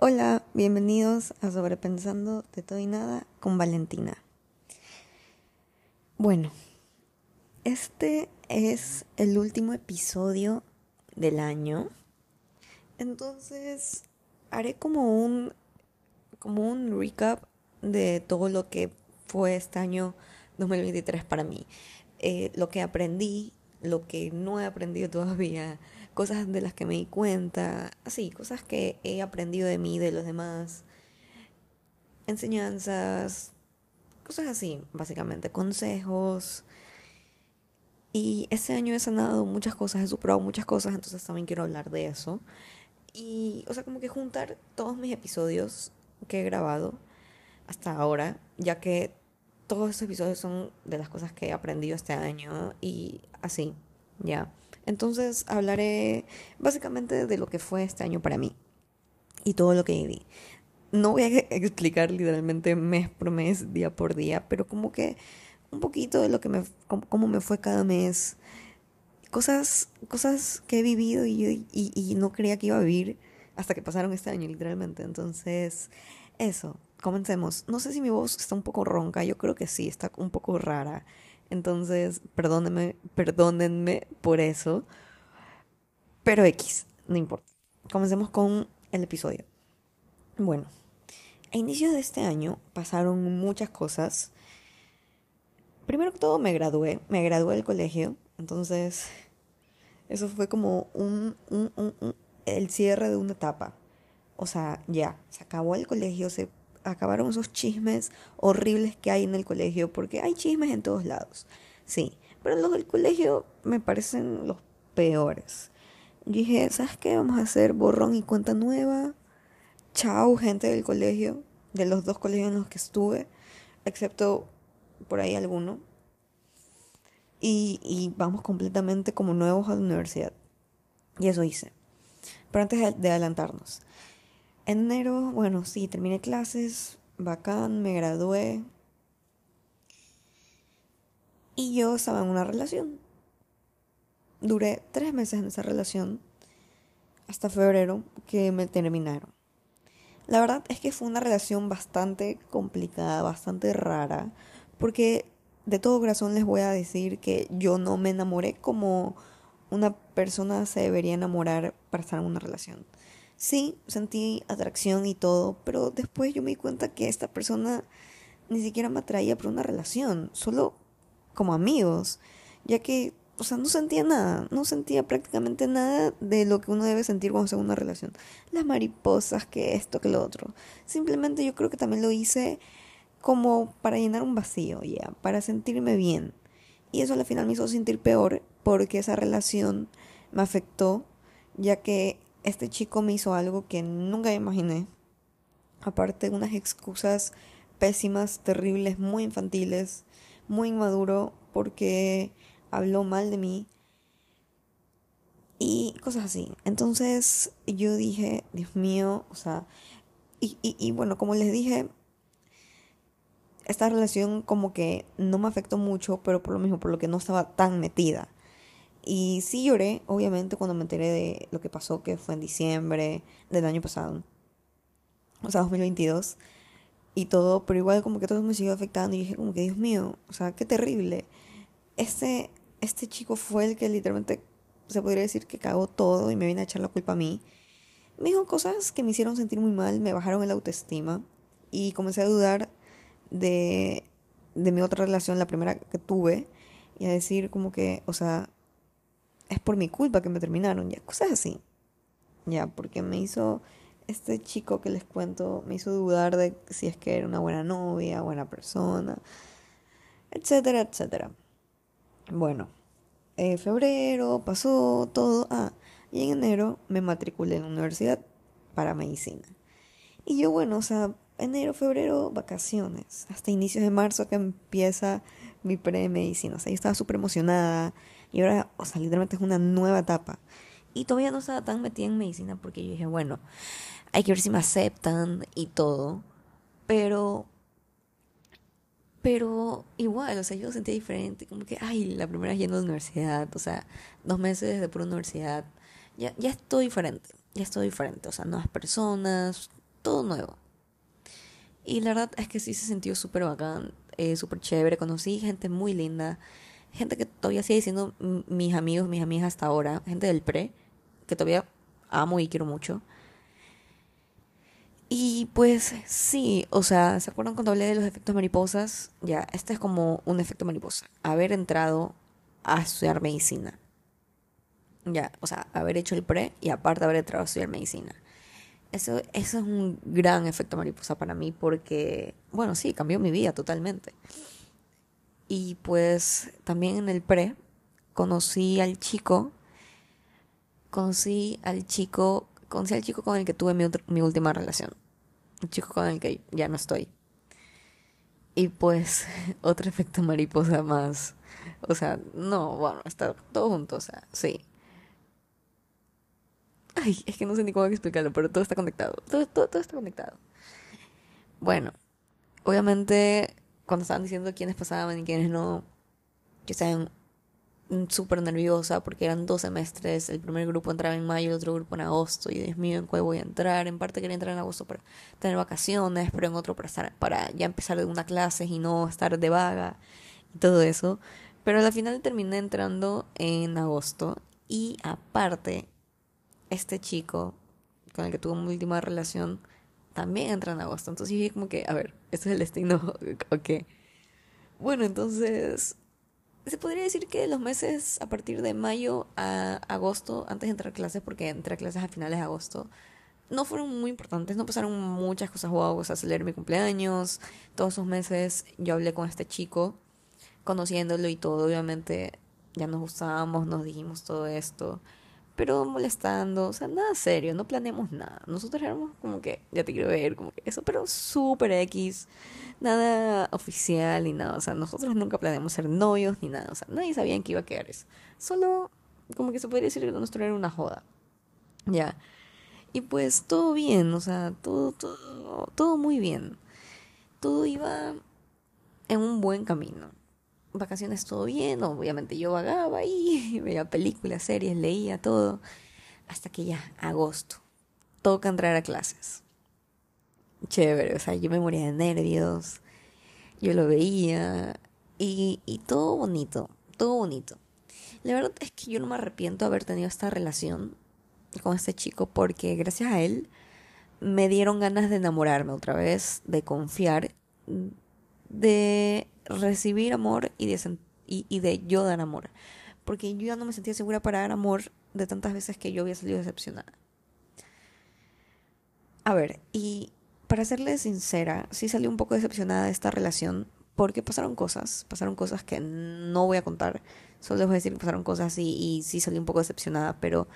Hola, bienvenidos a Sobrepensando de todo y nada con Valentina. Bueno, este es el último episodio del año. Entonces, haré como un como un recap de todo lo que fue este año 2023 para mí. Eh, lo que aprendí, lo que no he aprendido todavía, cosas de las que me di cuenta, así, cosas que he aprendido de mí, de los demás, enseñanzas, cosas así, básicamente, consejos. Y este año he sanado muchas cosas, he superado muchas cosas, entonces también quiero hablar de eso. Y, o sea, como que juntar todos mis episodios que he grabado hasta ahora, ya que todos esos episodios son de las cosas que he aprendido este año y así, ya. Entonces hablaré básicamente de lo que fue este año para mí y todo lo que viví. No voy a explicar literalmente mes por mes, día por día, pero como que un poquito de lo que me, cómo, me fue cada mes. Cosas, cosas que he vivido y, y, no creía que iba a vivir hasta que pasaron este año, literalmente. Entonces, eso, comencemos. No sé si mi voz está un poco ronca, yo creo que sí, está un poco rara. Entonces, perdónenme, perdónenme por eso. Pero X, no importa. Comencemos con el episodio. Bueno, a inicios de este año pasaron muchas cosas. Primero que todo me gradué, me gradué del colegio, entonces eso fue como un, un, un, el cierre de una etapa. O sea, ya, se acabó el colegio, se acabaron esos chismes horribles que hay en el colegio, porque hay chismes en todos lados, sí, pero los del colegio me parecen los peores. dije, ¿sabes qué? Vamos a hacer borrón y cuenta nueva. Chao, gente del colegio, de los dos colegios en los que estuve, excepto por ahí alguno. Y, y vamos completamente como nuevos a la universidad. Y eso hice. Pero antes de adelantarnos, en enero, bueno, sí, terminé clases, bacán, me gradué. Y yo estaba en una relación. Duré tres meses en esa relación, hasta febrero, que me terminaron. La verdad es que fue una relación bastante complicada, bastante rara, porque de todo corazón les voy a decir que yo no me enamoré como una persona se debería enamorar para estar en una relación. Sí, sentí atracción y todo, pero después yo me di cuenta que esta persona ni siquiera me atraía por una relación, solo como amigos, ya que, o sea, no sentía nada, no sentía prácticamente nada de lo que uno debe sentir cuando está en una relación. Las mariposas, que esto, que lo otro. Simplemente yo creo que también lo hice como para llenar un vacío, ya, para sentirme bien. Y eso al final me hizo sentir peor porque esa relación me afectó, ya que este chico me hizo algo que nunca imaginé. Aparte, unas excusas pésimas, terribles, muy infantiles, muy inmaduro, porque habló mal de mí y cosas así. Entonces yo dije, Dios mío, o sea, y, y, y, bueno, como les dije, esta relación como que no me afectó mucho, pero por lo mismo, por lo que no estaba tan metida. Y sí lloré, obviamente, cuando me enteré de lo que pasó, que fue en diciembre del año pasado. O sea, 2022. Y todo, pero igual como que todo me siguió afectando. Y dije como que, Dios mío, o sea, qué terrible. Este, este chico fue el que literalmente se podría decir que cagó todo y me vino a echar la culpa a mí. Me dijo cosas que me hicieron sentir muy mal, me bajaron el autoestima. Y comencé a dudar de, de mi otra relación, la primera que tuve. Y a decir como que, o sea, es por mi culpa que me terminaron, ya, cosas así. Ya, porque me hizo, este chico que les cuento, me hizo dudar de si es que era una buena novia, buena persona, etcétera, etcétera. Bueno, eh, febrero pasó todo, ah, y en enero me matriculé en la universidad para medicina. Y yo, bueno, o sea, enero, febrero, vacaciones, hasta inicios de marzo que empieza mi pre-medicina. O sea, yo estaba súper emocionada, y ahora, o sea, literalmente es una nueva etapa. Y todavía no estaba tan metida en medicina porque yo dije, bueno, hay que ver si me aceptan y todo. Pero, pero igual, o sea, yo lo sentía diferente. Como que, ay, la primera vez yendo a la universidad, o sea, dos meses de pura universidad. Ya, ya estoy diferente, ya estoy diferente. O sea, nuevas personas, todo nuevo. Y la verdad es que sí se sintió súper bacán, eh, súper chévere. Conocí gente muy linda, gente que todavía sigue siendo mis amigos, mis amigas hasta ahora, gente del pre, que todavía amo y quiero mucho. Y pues sí, o sea, ¿se acuerdan cuando hablé de los efectos mariposas? Ya, este es como un efecto mariposa. Haber entrado a estudiar medicina. Ya, o sea, haber hecho el pre y aparte haber entrado a estudiar medicina. Eso, eso es un gran efecto mariposa para mí porque, bueno, sí, cambió mi vida totalmente. Y pues también en el pre conocí al chico, conocí al chico, conocí al chico con el que tuve mi, mi última relación. El chico con el que ya no estoy. Y pues otro efecto mariposa más. O sea, no, bueno, está todo junto, o sea, sí. Ay, es que no sé ni cómo explicarlo, pero todo está conectado. Todo, todo, todo está conectado. Bueno, obviamente cuando estaban diciendo quiénes pasaban y quiénes no, que estaban súper nerviosa porque eran dos semestres, el primer grupo entraba en mayo, el otro grupo en agosto, y Dios mío, ¿en cuál voy a entrar? En parte quería entrar en agosto para tener vacaciones, pero en otro para, para ya empezar de una clase y no estar de vaga y todo eso. Pero al final terminé entrando en agosto y aparte, este chico con el que tuve mi última relación también entra en agosto. Entonces yo dije como que, a ver, este es el destino, ok. Bueno, entonces se podría decir que los meses a partir de mayo a agosto, antes de entrar a clases, porque entré a clases a finales de agosto, no fueron muy importantes, no pasaron muchas cosas wow, o sea, celebrar mi cumpleaños, todos esos meses yo hablé con este chico, conociéndolo y todo, obviamente ya nos gustábamos, nos dijimos todo esto, pero molestando, o sea, nada serio, no planeamos nada. Nosotros éramos como que, ya te quiero ver, como que eso, pero súper X, nada oficial ni nada, o sea, nosotros nunca planeamos ser novios ni nada, o sea, nadie sabía en qué iba a quedar eso. Solo, como que se podría decir que nuestro era una joda, ya. Y pues todo bien, o sea, todo, todo, todo muy bien. Todo iba en un buen camino vacaciones todo bien, obviamente yo vagaba y veía películas, series, leía todo, hasta que ya, agosto, toca entrar a clases. Chévere, o sea, yo me moría de nervios, yo lo veía y, y todo bonito, todo bonito. La verdad es que yo no me arrepiento de haber tenido esta relación con este chico porque gracias a él me dieron ganas de enamorarme otra vez, de confiar, de recibir amor y de, y, de yo dar amor. Porque yo ya no me sentía segura para dar amor de tantas veces que yo había salido decepcionada. A ver, y para serle sincera, sí salí un poco decepcionada de esta relación porque pasaron cosas, pasaron cosas que no voy a contar, solo les voy a decir que pasaron cosas y, y sí salí un poco decepcionada, pero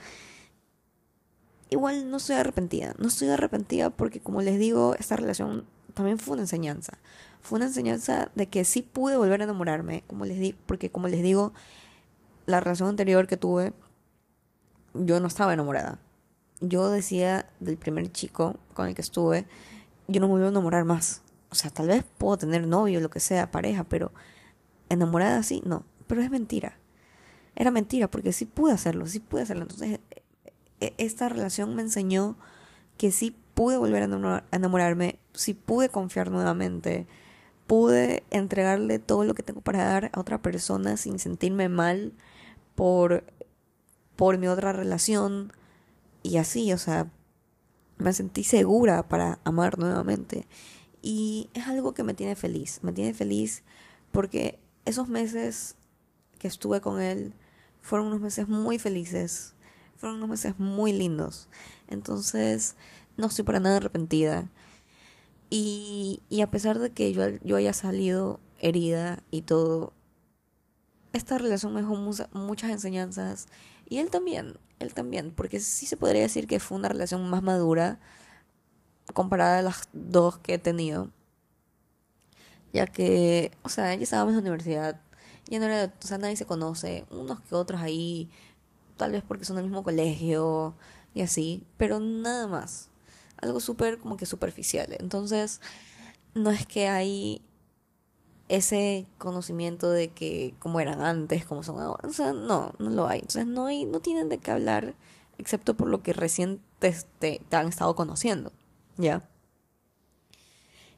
igual no estoy arrepentida, no estoy arrepentida porque como les digo, esta relación también fue una enseñanza, fue una enseñanza de que sí pude volver a enamorarme, como les di porque como les digo, la relación anterior que tuve, yo no estaba enamorada. Yo decía del primer chico con el que estuve, yo no me voy a enamorar más. O sea, tal vez puedo tener novio, lo que sea, pareja, pero enamorada sí, no. Pero es mentira. Era mentira porque sí pude hacerlo, sí pude hacerlo. Entonces, e, e, esta relación me enseñó que sí pude volver a enamorarme, sí pude confiar nuevamente, pude entregarle todo lo que tengo para dar a otra persona sin sentirme mal por, por mi otra relación y así, o sea, me sentí segura para amar nuevamente. Y es algo que me tiene feliz, me tiene feliz porque esos meses que estuve con él fueron unos meses muy felices, fueron unos meses muy lindos. Entonces, no estoy para nada arrepentida. Y, y a pesar de que yo, yo haya salido herida y todo, esta relación me dejó muchas enseñanzas. Y él también, él también, porque sí se podría decir que fue una relación más madura comparada a las dos que he tenido. Ya que, o sea, ya estábamos en la universidad, ya no era, o sea, nadie se conoce, unos que otros ahí, tal vez porque son del mismo colegio y así, pero nada más algo súper como que superficial. Entonces, no es que hay ese conocimiento de que como eran antes, como son ahora. O sea, no, no lo hay. Entonces, no, hay, no tienen de qué hablar excepto por lo que recién te, han estado conociendo. ¿Ya?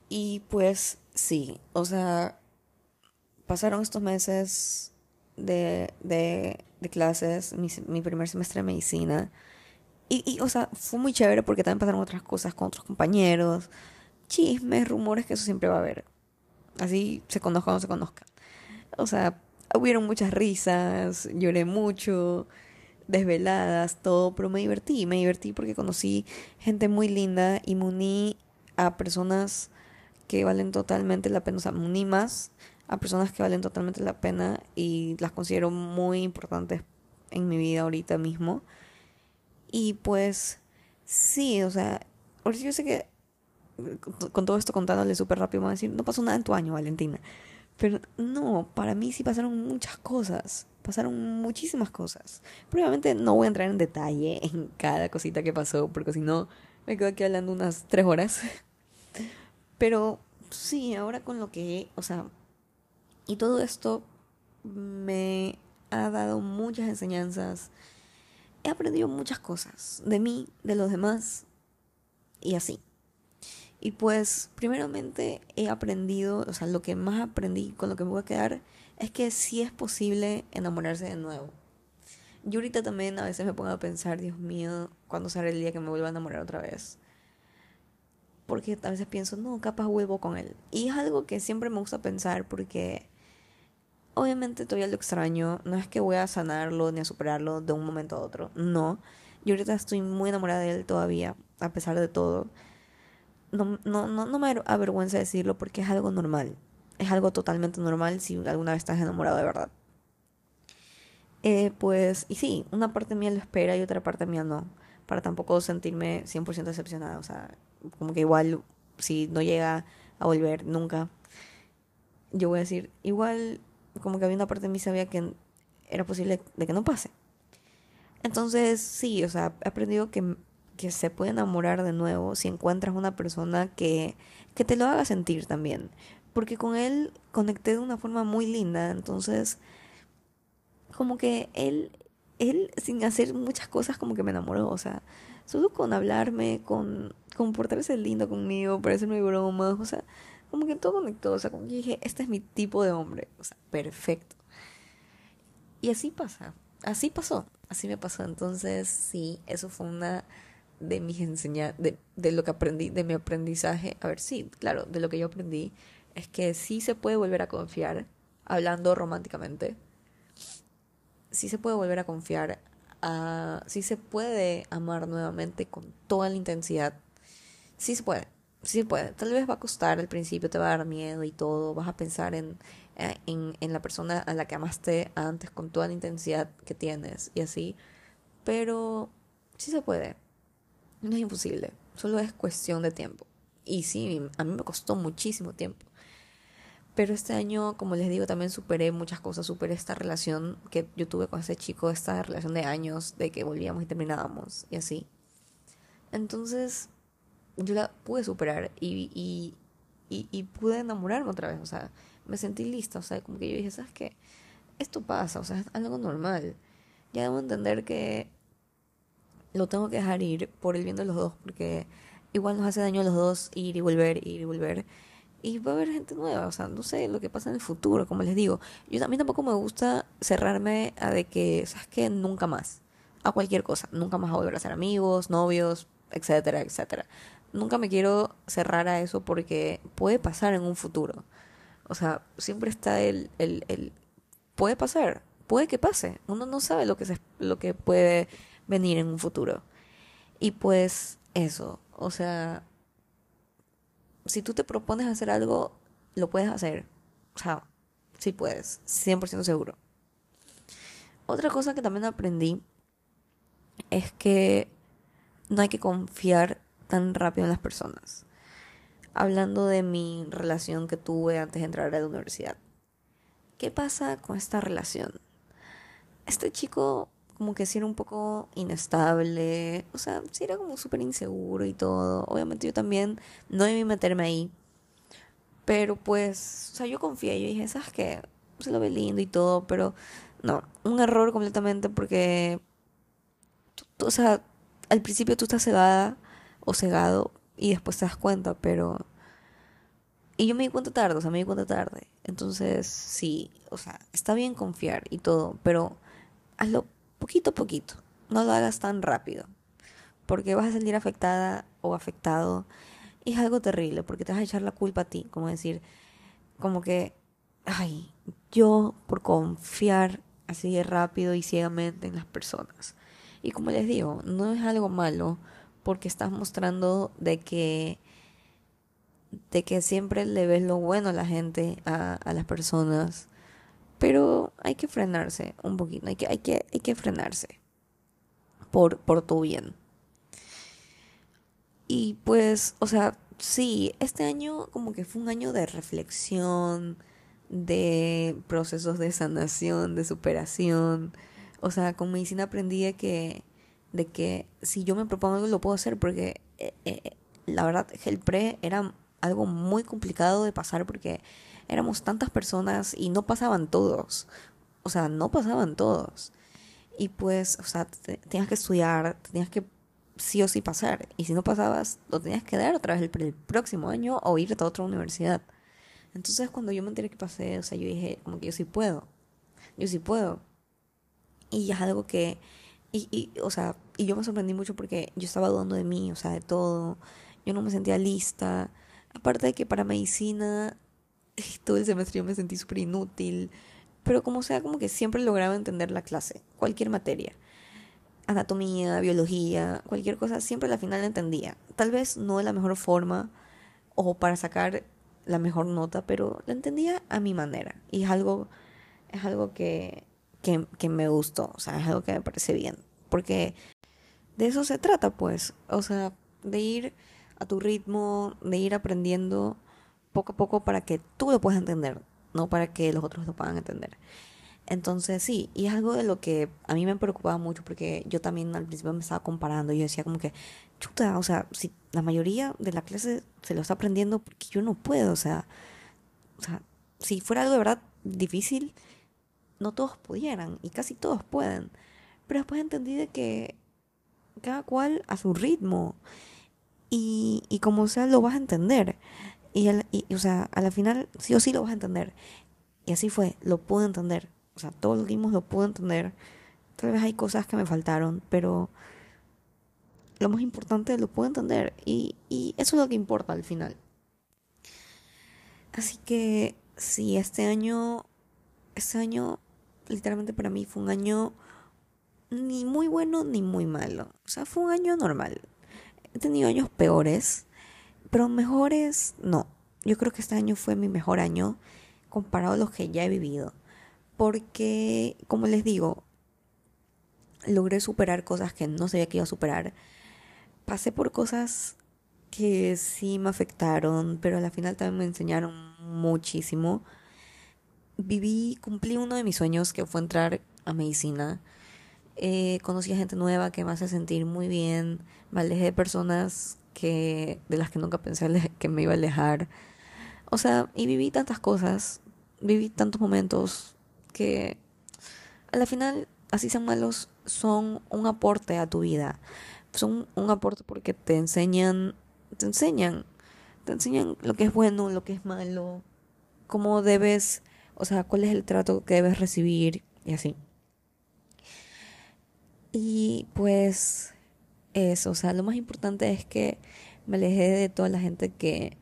Y pues sí, o sea, pasaron estos meses de, de, clases, mi, primer semestre de medicina. Y, y, o sea, fue muy chévere porque también pasaron otras cosas con otros compañeros, chismes, rumores, que eso siempre va a haber. Así se conozca o no se conozca. O sea, hubieron muchas risas, lloré mucho, desveladas, todo, pero me divertí, me divertí porque conocí gente muy linda y me uní a personas que valen totalmente la pena, o sea, me uní más a personas que valen totalmente la pena y las considero muy importantes en mi vida ahorita mismo. Y pues sí, o sea, ahorita yo sé que con todo esto contándole súper rápido me a decir, no pasó nada en tu año, Valentina. Pero no, para mí sí pasaron muchas cosas. Pasaron muchísimas cosas. Probablemente no voy a entrar en detalle en cada cosita que pasó, porque si no me quedo aquí hablando unas tres horas. Pero sí, ahora con lo que, o sea, y todo esto me ha dado muchas enseñanzas. He aprendido muchas cosas de mí, de los demás y así. Y pues, primeramente he aprendido, o sea, lo que más aprendí, con lo que me voy a quedar, es que sí es posible enamorarse de nuevo. Yo ahorita también a veces me pongo a pensar, Dios mío, ¿cuándo será el día que me vuelva a enamorar otra vez? Porque a veces pienso, no, capaz vuelvo con él. Y es algo que siempre me gusta pensar porque obviamente todavía lo extraño. No es que voy a sanarlo ni a superarlo de un momento a otro. No. Yo ahorita estoy muy enamorada de él todavía, a pesar de todo no, no, no, no me avergüenza decirlo porque es algo normal. Es algo totalmente normal si alguna vez estás enamorado de verdad. Eh, pues, y sí, una parte mía lo espera y otra parte mía no. Para tampoco sentirme 100% decepcionada. O sea, como que igual, si no llega a volver nunca, yo voy a decir, igual, como que había una parte de mí sabía que era posible de que no pase. Entonces, sí, o sea, he aprendido que que se puede enamorar de nuevo si encuentras una persona que, que te lo haga sentir también. Porque con él conecté de una forma muy linda, entonces como que él, él sin hacer muchas cosas como que me enamoró, o sea, solo con hablarme, con comportarse lindo conmigo, parecerme bromas, o sea, como que todo conectó, o sea, como que dije, este es mi tipo de hombre, o sea, perfecto. Y así pasa, así pasó, así me pasó, entonces sí, eso fue una de mis enseñanzas, de, de, lo que aprendí, de mi aprendizaje. A ver, sí, claro, de lo que yo aprendí es que sí se puede volver a confiar, hablando románticamente. Sí se puede volver a confiar, a, sí se puede amar nuevamente con toda la intensidad. Sí se puede, sí puede. Tal vez va a costar al principio, te va a dar miedo y todo, vas a pensar en, eh, en, en la persona a la que amaste antes con toda la intensidad que tienes y así. Pero sí se puede no es imposible, solo es cuestión de tiempo. Y sí, a mí me costó muchísimo tiempo. Pero este año, como les digo, también superé muchas cosas. Superé esta relación que yo tuve con ese chico, esta relación de años, de que volvíamos y terminábamos y así. Entonces, yo la pude superar y, y, y, y pude enamorarme otra vez. O sea, me sentí lista. O sea, como que yo dije, ¿sabes qué? Esto pasa, o sea, es algo normal. Ya debo entender que lo tengo que dejar ir por el bien de los dos, porque igual nos hace daño a los dos ir y volver, ir y volver. Y va a haber gente nueva, o sea, no sé lo que pasa en el futuro, como les digo. Yo mí tampoco me gusta cerrarme a de que, ¿sabes qué? Nunca más. A cualquier cosa. Nunca más a volver a ser amigos, novios, etcétera, etcétera. Nunca me quiero cerrar a eso porque puede pasar en un futuro. O sea, siempre está el, el, el puede pasar, puede que pase. Uno no sabe lo que, se, lo que puede venir en un futuro. Y pues eso, o sea, si tú te propones hacer algo, lo puedes hacer. O sea, sí puedes, 100% seguro. Otra cosa que también aprendí es que no hay que confiar tan rápido en las personas. Hablando de mi relación que tuve antes de entrar a la universidad. ¿Qué pasa con esta relación? Este chico como que sí era un poco inestable, o sea, sí era como súper inseguro y todo. Obviamente yo también no debí meterme ahí, pero pues, o sea, yo confié, yo dije, ¿sabes qué? Se lo ve lindo y todo, pero no, un error completamente porque, o sea, al principio tú estás cegada o cegado y después te das cuenta, pero Y yo me di cuenta tarde, o sea, me di cuenta tarde. Entonces, sí, o sea, está bien confiar y todo, pero hazlo poquito a poquito. No lo hagas tan rápido. Porque vas a salir afectada o afectado. Y es algo terrible, porque te vas a echar la culpa a ti. Como decir, como que, ay, yo por confiar así de rápido y ciegamente en las personas. Y como les digo, no es algo malo porque estás mostrando de que de que siempre le ves lo bueno a la gente, a, las personas. Pero hay que frenarse un poquito, hay que, hay que, hay que frenarse por, por tu bien. Y pues, o sea, sí, este año como que fue un año de reflexión, de procesos de sanación, de superación. O sea, con medicina aprendí que, de que si yo me propongo algo lo puedo hacer porque eh, eh, la verdad el pre era algo muy complicado de pasar porque éramos tantas personas y no pasaban todos. O sea, no pasaban todos. Y pues, o sea, tenías que estudiar, tenías que sí o sí pasar. Y si no pasabas, lo tenías que dar otra vez el, próximo año o irte a otra universidad. Entonces, cuando yo me enteré que pasé, o sea, yo dije, como que yo sí puedo. Yo sí puedo. Y es algo que, y, y, o sea, y yo me sorprendí mucho porque yo estaba dudando de mí, o sea, de todo. Yo no me sentía lista. Aparte de que para medicina todo el semestre yo me sentí súper inútil, pero como sea, como que siempre lograba entender la clase, cualquier materia. Anatomía, biología, cualquier cosa, siempre al final entendía. Tal vez no de la mejor forma o para sacar la mejor nota, pero la entendía a mi manera. Y es algo, es algo que, que me gustó, o sea, es algo que me parece bien. Porque de eso se trata, pues. O sea, de ir a tu ritmo, de ir aprendiendo poco a poco para que tú lo puedas entender, no para que los otros lo puedan entender. Entonces sí, y es algo de lo que a mí me preocupaba mucho porque yo también al principio me estaba comparando y yo decía como que, chuta, o sea, si la mayoría de la clase se lo está aprendiendo porque yo no puedo, o sea, o sea, si fuera algo de verdad difícil, no todos pudieran y casi todos pueden. Pero después entendí de que cada cual a su ritmo y, y como sea lo vas a entender. Y, y, o sea, a la final sí o sí lo vas a entender. Y así fue, lo pude entender. O sea, todos los ritmos lo pude entender. Tal vez hay cosas que me faltaron, pero lo más importante lo pude entender. Y, y eso es lo que importa al final. Así que sí, este año, este año literalmente para mí fue un año ni muy bueno ni muy malo. O sea, fue un año normal. He tenido años peores, pero mejores no. Yo creo que este año fue mi mejor año comparado a los que ya he vivido. Porque, como les digo, logré superar cosas que no sabía que iba a superar. Pasé por cosas que sí me afectaron, pero al final también me enseñaron muchísimo. Viví, cumplí uno de mis sueños que fue entrar a medicina. Eh, conocí a gente nueva que me hace sentir muy bien. Me alejé de personas que, de las que nunca pensé que me iba a alejar. O sea, y viví tantas cosas, viví tantos momentos que a la final, así sean malos, son un aporte a tu vida. Son un aporte porque te enseñan, te enseñan, te enseñan lo que es bueno, lo que es malo, cómo debes, o sea, cuál es el trato que debes recibir y así. Y pues eso, o sea, lo más importante es que me alejé de toda la gente que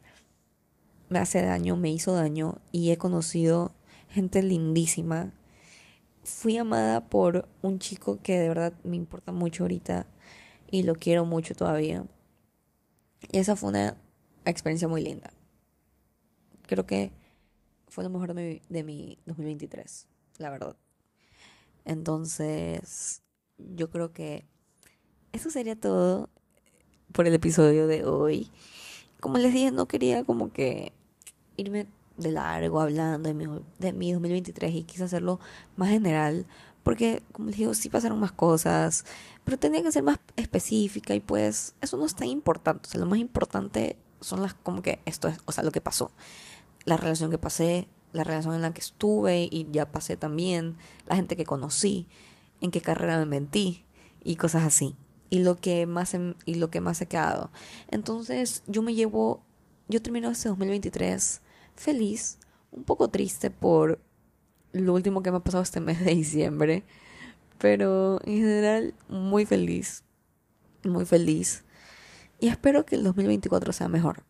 me hace daño, me hizo daño y he conocido gente lindísima. Fui amada por un chico que de verdad me importa mucho ahorita y lo quiero mucho todavía. Y esa fue una experiencia muy linda. Creo que fue lo mejor de mi, de mi 2023, la verdad. Entonces, yo creo que eso sería todo por el episodio de hoy. Como les dije, no quería como que irme de largo hablando de mi, de mi 2023 y quise hacerlo más general porque como les digo sí pasaron más cosas pero tenía que ser más específica y pues eso no es tan importante o sea lo más importante son las como que esto es o sea lo que pasó la relación que pasé la relación en la que estuve y ya pasé también la gente que conocí en qué carrera me mentí y cosas así. Y lo que más, y lo que más he quedado. Entonces yo me llevo, yo termino este 2023 feliz, un poco triste por lo último que me ha pasado este mes de diciembre, pero en general muy feliz, muy feliz. Y espero que el 2024 sea mejor,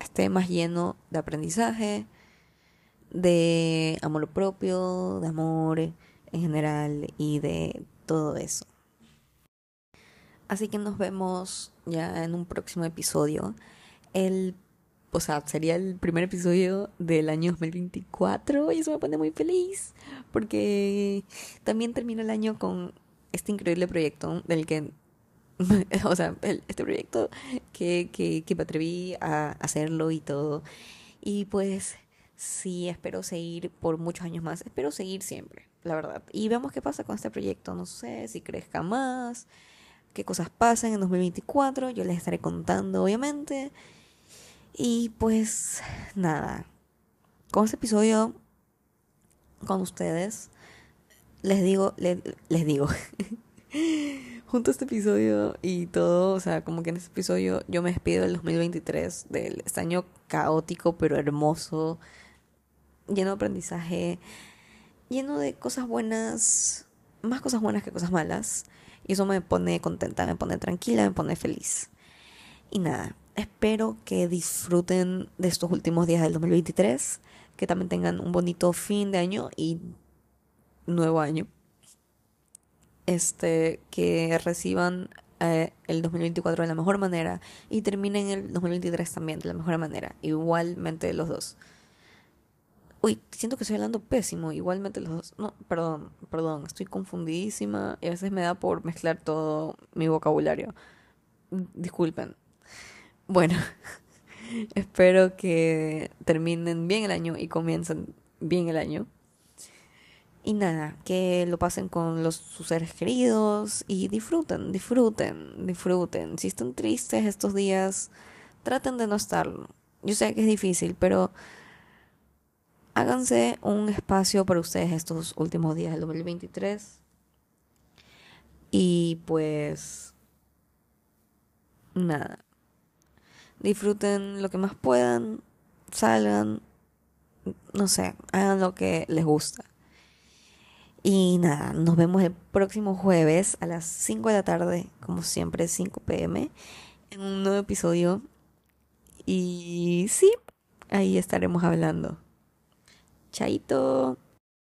esté más lleno de aprendizaje, de amor propio, de amor en general y de todo eso. Así que nos vemos ya en un próximo episodio. El, o sea, sería el primer episodio del año 2024 y eso me pone muy feliz porque también termina el año con este increíble proyecto del que, o sea, este proyecto que, que, que me atreví a hacerlo y todo. Y pues sí, espero seguir por muchos años más, espero seguir siempre, la verdad. Y vemos qué pasa con este proyecto, no sé si crezca más qué cosas pasan en 2024, yo les estaré contando obviamente. Y pues nada, con este episodio con ustedes, les digo, les, digo, junto a este episodio y todo, o sea, como que en este episodio yo me despido del 2023, del este año caótico pero hermoso, lleno de aprendizaje, lleno de cosas buenas, más cosas buenas que cosas malas. Y eso me pone contenta, me pone tranquila, me pone feliz. Y nada, espero que disfruten de estos últimos días del 2023, que también tengan un bonito fin de año y nuevo año. Este, que reciban eh, el 2024 de la mejor manera y terminen el 2023 también de la mejor manera, igualmente los dos. Uy, siento que estoy hablando pésimo. Igualmente los dos. No, perdón, perdón. Estoy confundidísima y a veces me da por mezclar todo mi vocabulario. Disculpen. Bueno, espero que terminen bien el año y comiencen bien el año. Y nada, que lo pasen con los, sus seres queridos y disfruten, disfruten, disfruten. Si están tristes estos días, traten de no estarlo. Yo sé que es difícil, pero háganse un espacio para ustedes estos últimos días del 2023. Y pues nada. Disfruten lo que más puedan, salgan, no sé, hagan lo que les gusta. Y nada, nos vemos el próximo jueves a las 5 de la tarde, como siempre, 5 pm, en un nuevo episodio. Y sí, ahí estaremos hablando. Chaito.